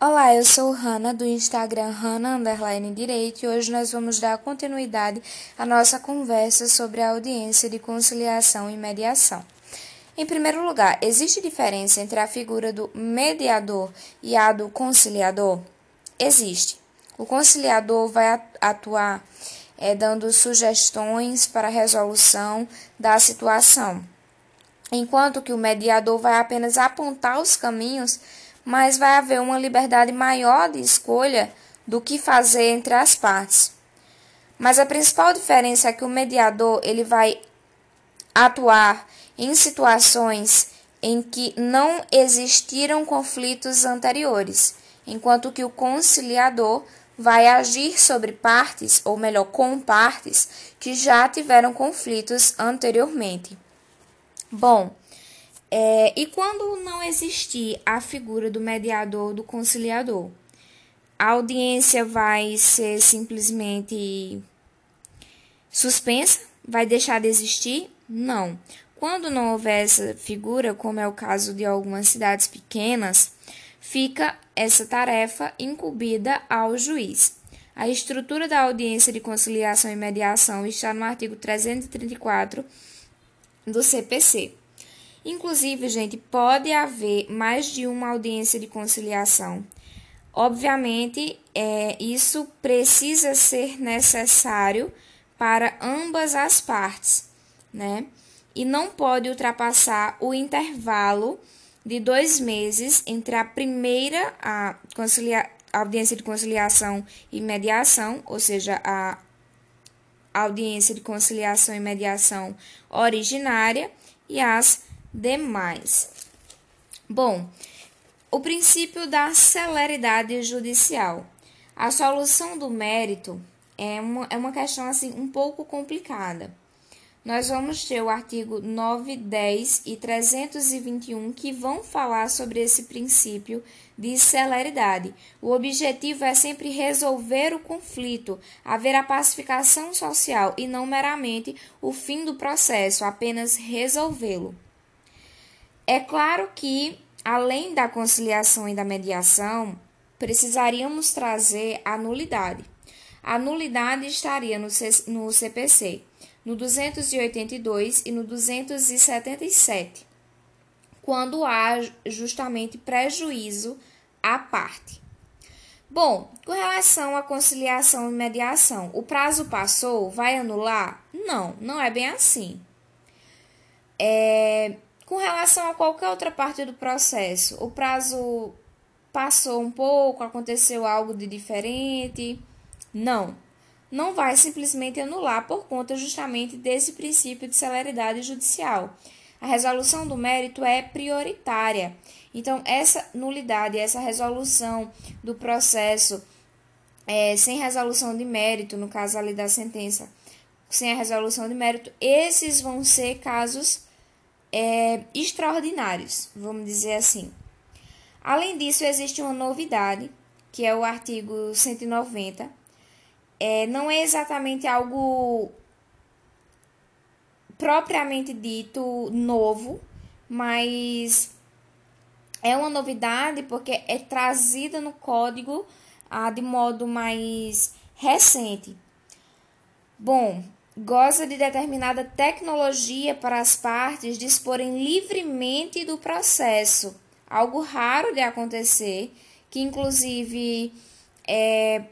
Olá, eu sou Hanna do Instagram Hanna Underline Direito e hoje nós vamos dar continuidade à nossa conversa sobre a audiência de conciliação e mediação. Em primeiro lugar, existe diferença entre a figura do mediador e a do conciliador? Existe. O conciliador vai atuar é, dando sugestões para a resolução da situação, enquanto que o mediador vai apenas apontar os caminhos mas vai haver uma liberdade maior de escolha do que fazer entre as partes. Mas a principal diferença é que o mediador ele vai atuar em situações em que não existiram conflitos anteriores, enquanto que o conciliador vai agir sobre partes, ou melhor, com partes, que já tiveram conflitos anteriormente. Bom, é, e quando não existir a figura do mediador, do conciliador, a audiência vai ser simplesmente suspensa? Vai deixar de existir? Não. Quando não houver essa figura, como é o caso de algumas cidades pequenas, fica essa tarefa incumbida ao juiz. A estrutura da audiência de conciliação e mediação está no artigo 334 do CPC. Inclusive, gente, pode haver mais de uma audiência de conciliação. Obviamente, é, isso precisa ser necessário para ambas as partes, né? E não pode ultrapassar o intervalo de dois meses entre a primeira a concilia audiência de conciliação e mediação, ou seja, a audiência de conciliação e mediação originária, e as demais. Bom, o princípio da celeridade judicial. A solução do mérito é uma, é uma questão assim um pouco complicada. Nós vamos ter o artigo 9, 10 e 321 que vão falar sobre esse princípio de celeridade. O objetivo é sempre resolver o conflito, haver a pacificação social e não meramente o fim do processo, apenas resolvê-lo. É claro que, além da conciliação e da mediação, precisaríamos trazer a nulidade. A nulidade estaria no, no CPC, no 282 e no 277, quando há justamente prejuízo à parte. Bom, com relação à conciliação e mediação, o prazo passou, vai anular? Não, não é bem assim. É, com relação a qualquer outra parte do processo, o prazo passou um pouco, aconteceu algo de diferente? Não. Não vai simplesmente anular por conta justamente desse princípio de celeridade judicial. A resolução do mérito é prioritária. Então, essa nulidade, essa resolução do processo é, sem resolução de mérito, no caso ali da sentença, sem a resolução de mérito, esses vão ser casos é, extraordinários, vamos dizer assim. Além disso, existe uma novidade, que é o artigo 190. É, não é exatamente algo propriamente dito novo, mas é uma novidade porque é trazida no código ah, de modo mais recente. Bom, goza de determinada tecnologia para as partes disporem livremente do processo, algo raro de acontecer, que inclusive é,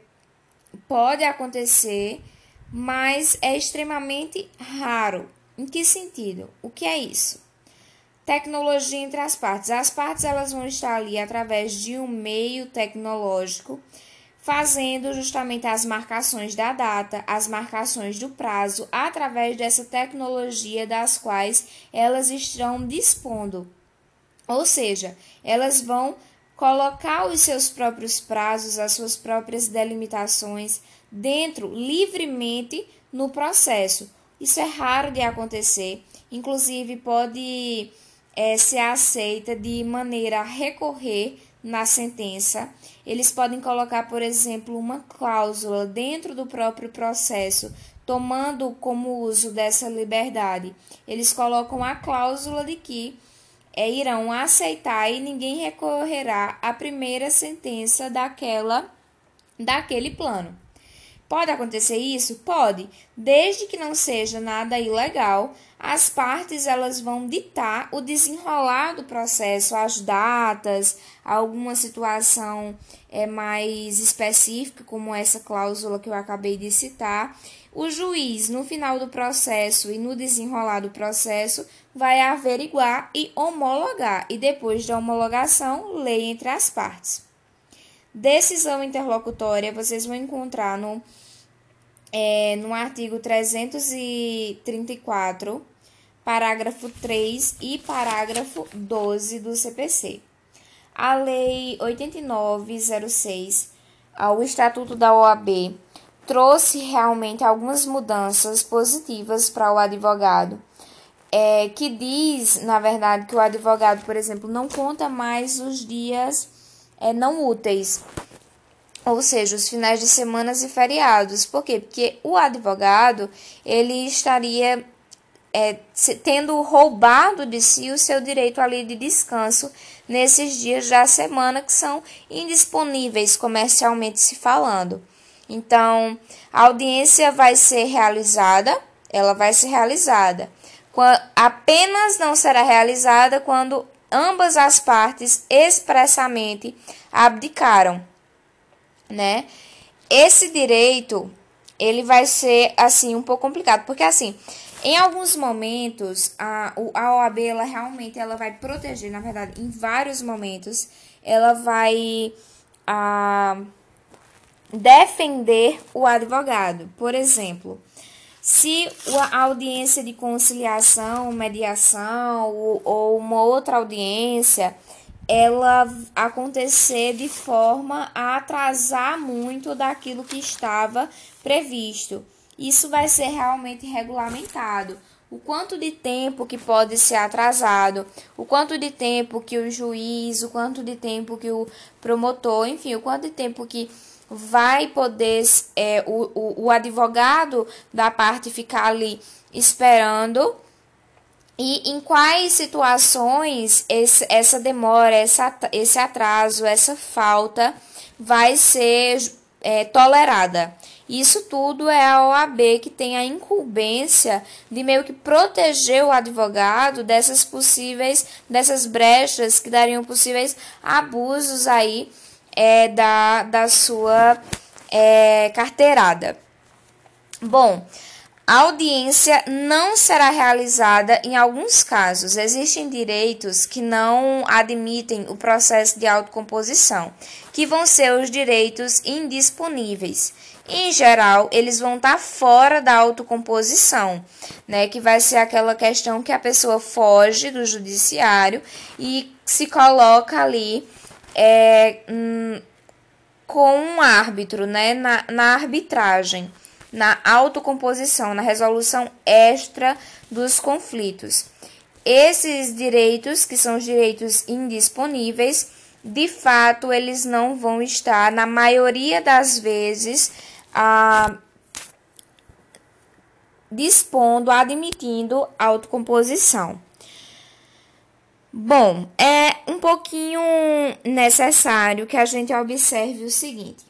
pode acontecer, mas é extremamente raro. Em que sentido? O que é isso? Tecnologia entre as partes. As partes elas vão estar ali através de um meio tecnológico fazendo justamente as marcações da data, as marcações do prazo, através dessa tecnologia das quais elas estão dispondo. Ou seja, elas vão colocar os seus próprios prazos, as suas próprias delimitações dentro livremente no processo. Isso é raro de acontecer, inclusive pode é, ser aceita de maneira a recorrer na sentença, eles podem colocar, por exemplo, uma cláusula dentro do próprio processo, tomando como uso dessa liberdade. Eles colocam a cláusula de que é, irão aceitar e ninguém recorrerá à primeira sentença daquela daquele plano. Pode acontecer isso? Pode, desde que não seja nada ilegal. As partes elas vão ditar o desenrolar do processo, as datas, alguma situação é mais específica, como essa cláusula que eu acabei de citar. O juiz, no final do processo e no desenrolar do processo, vai averiguar e homologar, e depois da homologação, lei entre as partes. Decisão interlocutória vocês vão encontrar no, é, no artigo 334, parágrafo 3 e parágrafo 12 do CPC. A Lei 8906, ao Estatuto da OAB, trouxe realmente algumas mudanças positivas para o advogado. É, que diz, na verdade, que o advogado, por exemplo, não conta mais os dias é, não úteis, ou seja, os finais de semanas e feriados. Por quê? Porque o advogado ele estaria é, tendo roubado de si o seu direito ali de descanso nesses dias da semana que são indisponíveis comercialmente se falando. Então, a audiência vai ser realizada, ela vai ser realizada. Apenas não será realizada quando ambas as partes expressamente abdicaram, né? Esse direito, ele vai ser assim um pouco complicado, porque assim, em alguns momentos a, a OAB ela realmente ela vai proteger, na verdade, em vários momentos ela vai a, defender o advogado. Por exemplo, se a audiência de conciliação, mediação ou, uma outra audiência ela acontecer de forma a atrasar muito daquilo que estava previsto. Isso vai ser realmente regulamentado. O quanto de tempo que pode ser atrasado, o quanto de tempo que o juiz, o quanto de tempo que o promotor, enfim, o quanto de tempo que vai poder é, o, o, o advogado da parte ficar ali esperando e em quais situações esse, essa demora, essa, esse atraso, essa falta vai ser é, tolerada. Isso tudo é a OAB que tem a incumbência de meio que proteger o advogado dessas possíveis, dessas brechas que dariam possíveis abusos aí é, da, da sua é, carteirada. Bom, a audiência não será realizada em alguns casos. Existem direitos que não admitem o processo de autocomposição, que vão ser os direitos indisponíveis. Em geral, eles vão estar fora da autocomposição, né? Que vai ser aquela questão que a pessoa foge do judiciário e se coloca ali é, hum, com um árbitro, né, na, na arbitragem, na autocomposição, na resolução extra dos conflitos. Esses direitos, que são os direitos indisponíveis, de fato, eles não vão estar, na maioria das vezes, dispondo, admitindo autocomposição. Bom, é um pouquinho necessário que a gente observe o seguinte: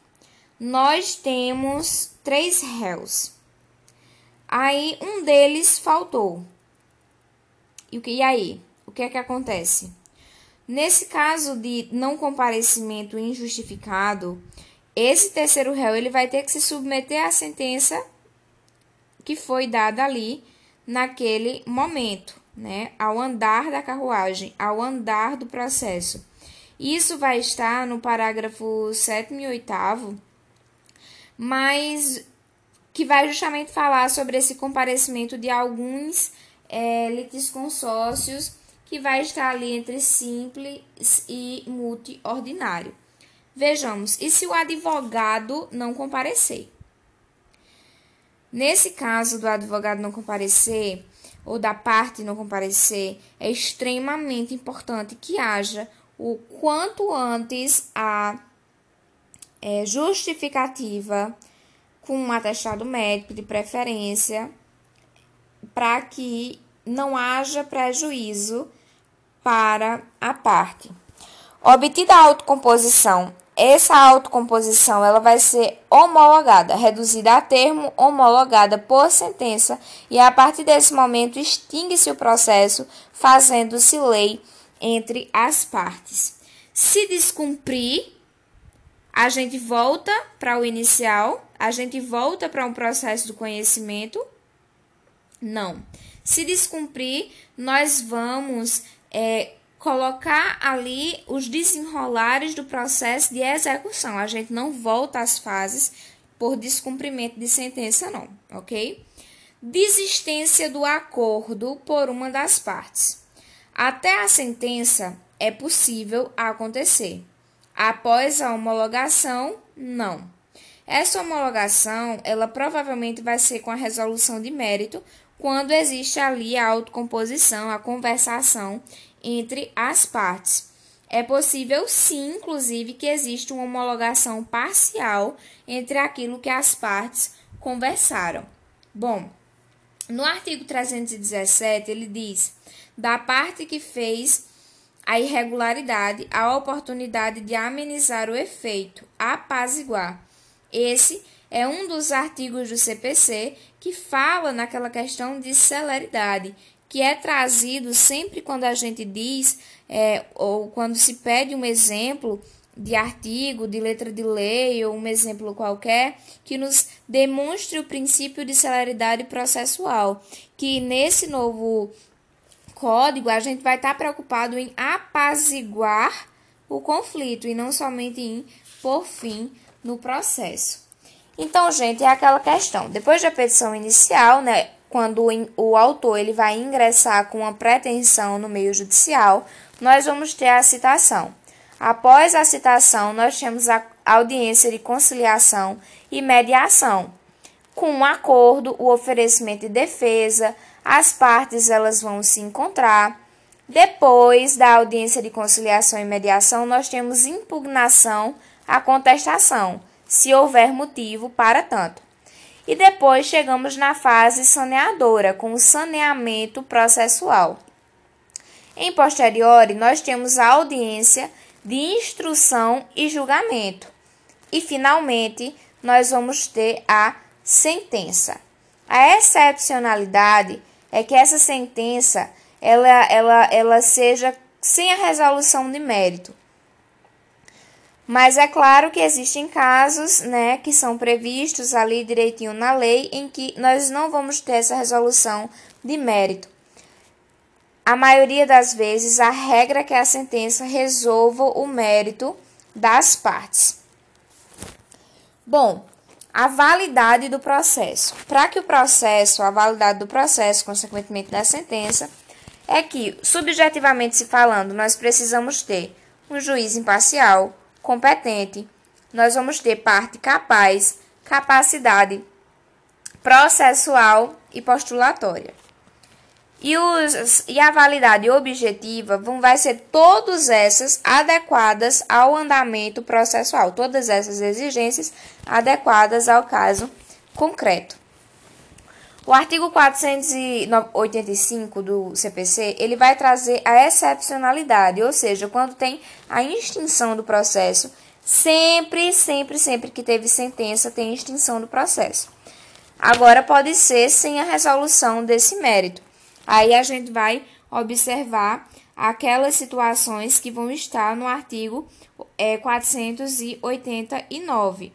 nós temos três réus. Aí um deles faltou. E e aí? O que é que acontece? Nesse caso de não comparecimento injustificado, esse terceiro réu ele vai ter que se submeter à sentença que foi dada ali naquele momento né, ao andar da carruagem, ao andar do processo. Isso vai estar no parágrafo 7 e 8, mas que vai justamente falar sobre esse comparecimento de alguns é, litisconsórcios que vai estar ali entre simples e multiordinário. Vejamos, e se o advogado não comparecer? Nesse caso do advogado não comparecer, ou da parte não comparecer, é extremamente importante que haja o quanto antes a é, justificativa com um atestado médico de preferência para que não haja prejuízo para a parte. Obtida a autocomposição, essa autocomposição ela vai ser homologada, reduzida a termo, homologada por sentença, e a partir desse momento extingue-se o processo, fazendo-se lei entre as partes. Se descumprir, a gente volta para o inicial, a gente volta para um processo do conhecimento. Não. Se descumprir, nós vamos é, colocar ali os desenrolares do processo de execução. A gente não volta às fases por descumprimento de sentença, não, ok? Desistência do acordo por uma das partes. Até a sentença é possível acontecer. Após a homologação, não. Essa homologação, ela provavelmente vai ser com a resolução de mérito, quando existe ali a autocomposição, a conversação entre as partes. É possível, sim, inclusive, que exista uma homologação parcial entre aquilo que as partes conversaram. Bom, no artigo 317, ele diz: da parte que fez a irregularidade, a oportunidade de amenizar o efeito, apaziguar. Esse é um dos artigos do CPC que fala naquela questão de celeridade, que é trazido sempre quando a gente diz, é, ou quando se pede um exemplo de artigo, de letra de lei ou um exemplo qualquer, que nos demonstre o princípio de celeridade processual, que nesse novo código a gente vai estar preocupado em apaziguar o conflito e não somente em por fim no processo. Então, gente, é aquela questão. Depois da petição inicial, né, quando o autor ele vai ingressar com uma pretensão no meio judicial, nós vamos ter a citação. Após a citação, nós temos a audiência de conciliação e mediação. Com um acordo, o oferecimento de defesa, as partes elas vão se encontrar. Depois da audiência de conciliação e mediação, nós temos impugnação à contestação, se houver motivo para tanto. E depois chegamos na fase saneadora, com o saneamento processual. Em posteriori, nós temos a audiência de instrução e julgamento. E finalmente, nós vamos ter a sentença. A excepcionalidade é que essa sentença ela, ela, ela seja sem a resolução de mérito. Mas é claro que existem casos, né, que são previstos ali direitinho na lei em que nós não vamos ter essa resolução de mérito. A maioria das vezes a regra é que a sentença resolva o mérito das partes. Bom, a validade do processo. Para que o processo, a validade do processo, consequentemente da sentença, é que, subjetivamente se falando, nós precisamos ter um juiz imparcial, competente, nós vamos ter parte capaz, capacidade processual e postulatória. E, os, e a validade objetiva vão, vai ser todas essas adequadas ao andamento processual, todas essas exigências adequadas ao caso concreto. O artigo 485 do CPC, ele vai trazer a excepcionalidade, ou seja, quando tem a extinção do processo, sempre, sempre, sempre que teve sentença, tem extinção do processo. Agora pode ser sem a resolução desse mérito. Aí a gente vai observar aquelas situações que vão estar no artigo é, 489,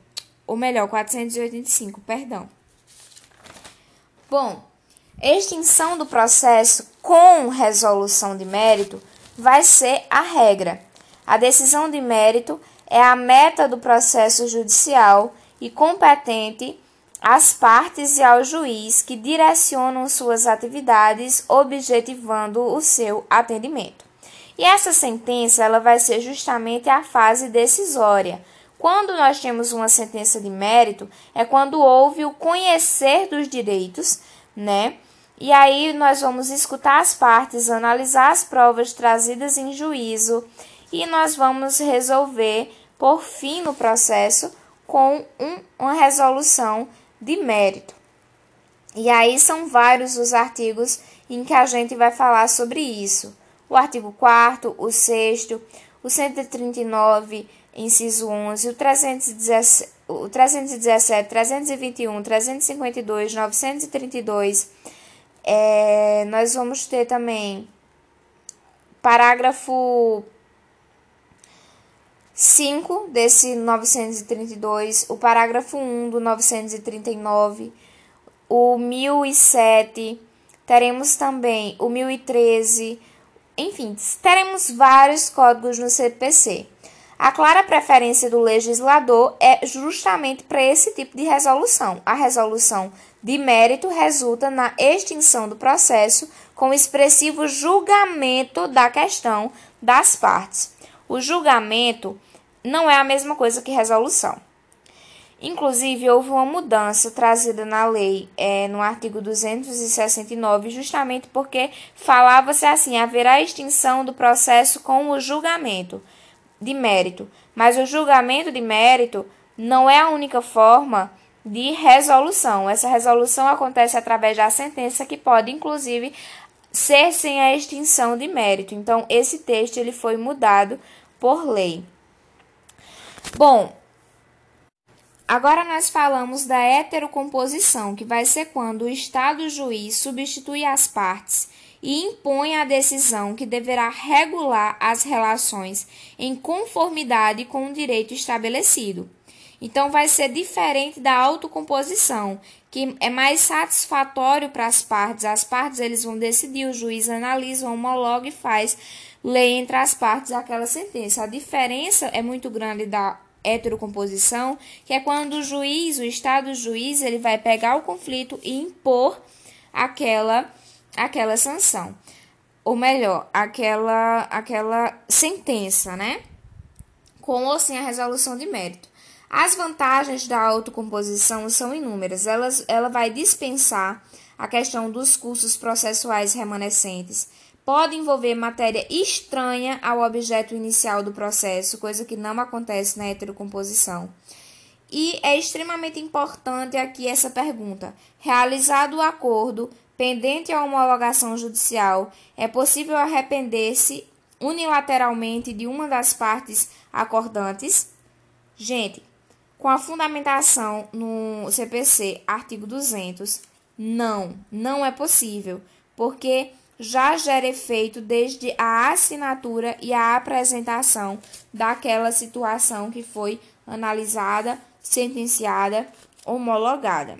ou melhor, 485, perdão. Bom, extinção do processo com resolução de mérito vai ser a regra. A decisão de mérito é a meta do processo judicial e competente às partes e ao juiz que direcionam suas atividades objetivando o seu atendimento. E essa sentença ela vai ser justamente a fase decisória, quando nós temos uma sentença de mérito, é quando houve o conhecer dos direitos, né? E aí nós vamos escutar as partes, analisar as provas trazidas em juízo e nós vamos resolver por fim no processo com um, uma resolução de mérito. E aí são vários os artigos em que a gente vai falar sobre isso. o artigo 4 o 6 o 139, inciso 11, o 317, o 317 321, 352, 932. É, nós vamos ter também parágrafo 5 desse 932, o parágrafo 1 do 939, o 1007, teremos também o 1013, enfim, teremos vários códigos no CPC. A clara preferência do legislador é justamente para esse tipo de resolução. A resolução de mérito resulta na extinção do processo com expressivo julgamento da questão das partes. O julgamento não é a mesma coisa que resolução. Inclusive, houve uma mudança trazida na lei é, no artigo 269, justamente porque falava-se assim: haverá extinção do processo com o julgamento de mérito. Mas o julgamento de mérito não é a única forma de resolução. Essa resolução acontece através da sentença, que pode, inclusive, ser sem a extinção de mérito. Então, esse texto ele foi mudado por lei. Bom, Agora nós falamos da heterocomposição, que vai ser quando o Estado juiz substitui as partes e impõe a decisão que deverá regular as relações em conformidade com o direito estabelecido. Então vai ser diferente da autocomposição, que é mais satisfatório para as partes. As partes eles vão decidir, o juiz analisa, homologa e faz lei entre as partes aquela sentença. A diferença é muito grande da heterocomposição, que é quando o juiz, o estado juiz, ele vai pegar o conflito e impor aquela aquela sanção. Ou melhor, aquela aquela sentença, né? Com ou sem a resolução de mérito. As vantagens da autocomposição são inúmeras. Ela, ela vai dispensar a questão dos custos processuais remanescentes, pode envolver matéria estranha ao objeto inicial do processo, coisa que não acontece na heterocomposição. E é extremamente importante aqui essa pergunta: realizado o acordo pendente a homologação judicial, é possível arrepender-se unilateralmente de uma das partes acordantes? Gente, com a fundamentação no CPC, artigo 200, não, não é possível, porque já gera efeito desde a assinatura e a apresentação daquela situação que foi analisada, sentenciada, homologada.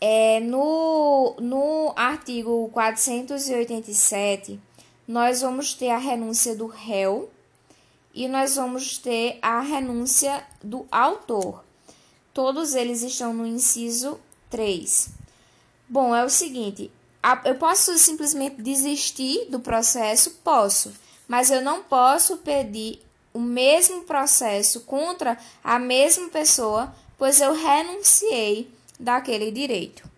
É, no, no artigo 487, nós vamos ter a renúncia do réu e nós vamos ter a renúncia do autor. Todos eles estão no inciso 3. Bom, é o seguinte: eu posso simplesmente desistir do processo? Posso, mas eu não posso pedir o mesmo processo contra a mesma pessoa, pois eu renunciei daquele direito.